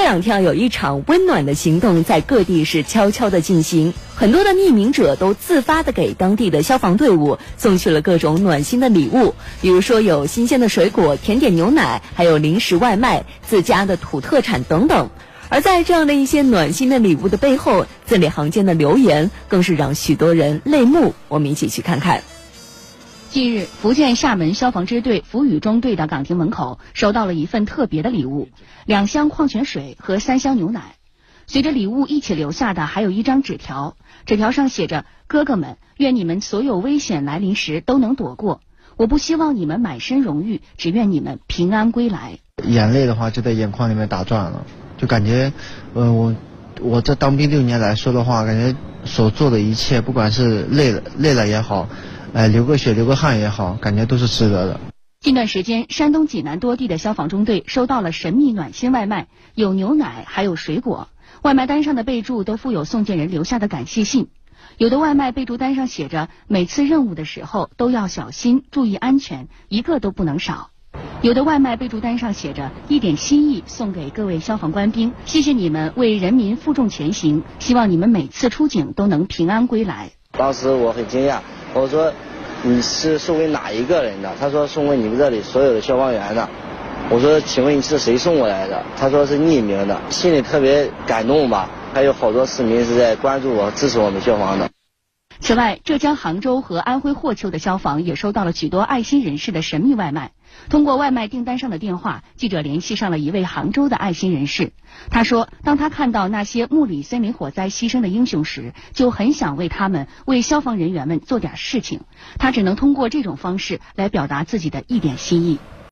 这两天，有一场温暖的行动在各地是悄悄的进行，很多的匿名者都自发的给当地的消防队伍送去了各种暖心的礼物，比如说有新鲜的水果、甜点、牛奶，还有零食外卖、自家的土特产等等。而在这样的一些暖心的礼物的背后，字里行间的留言更是让许多人泪目。我们一起去看看。近日，福建厦门消防支队福屿中队的岗亭门口收到了一份特别的礼物：两箱矿泉水和三箱牛奶。随着礼物一起留下的还有一张纸条，纸条上写着：“哥哥们，愿你们所有危险来临时都能躲过。我不希望你们满身荣誉，只愿你们平安归来。”眼泪的话就在眼眶里面打转了，就感觉，呃，我我这当兵六年来说的话，感觉所做的一切，不管是累了累了也好。哎，流个血、流个汗也好，感觉都是值得的。近段时间，山东济南多地的消防中队收到了神秘暖心外卖，有牛奶，还有水果。外卖单上的备注都附有送件人留下的感谢信。有的外卖备注单上写着：“每次任务的时候都要小心，注意安全，一个都不能少。”有的外卖备注单上写着：“一点心意送给各位消防官兵，谢谢你们为人民负重前行，希望你们每次出警都能平安归来。”当时我很惊讶。我说你是送给哪一个人的？他说送给你们这里所有的消防员的。我说请问你是谁送过来的？他说是匿名的，心里特别感动吧。还有好多市民是在关注我、支持我们消防的。此外，浙江杭州和安徽霍邱的消防也收到了许多爱心人士的神秘外卖。通过外卖订单上的电话，记者联系上了一位杭州的爱心人士。他说，当他看到那些木里森林火灾牺牲的英雄时，就很想为他们、为消防人员们做点事情。他只能通过这种方式来表达自己的一点心意。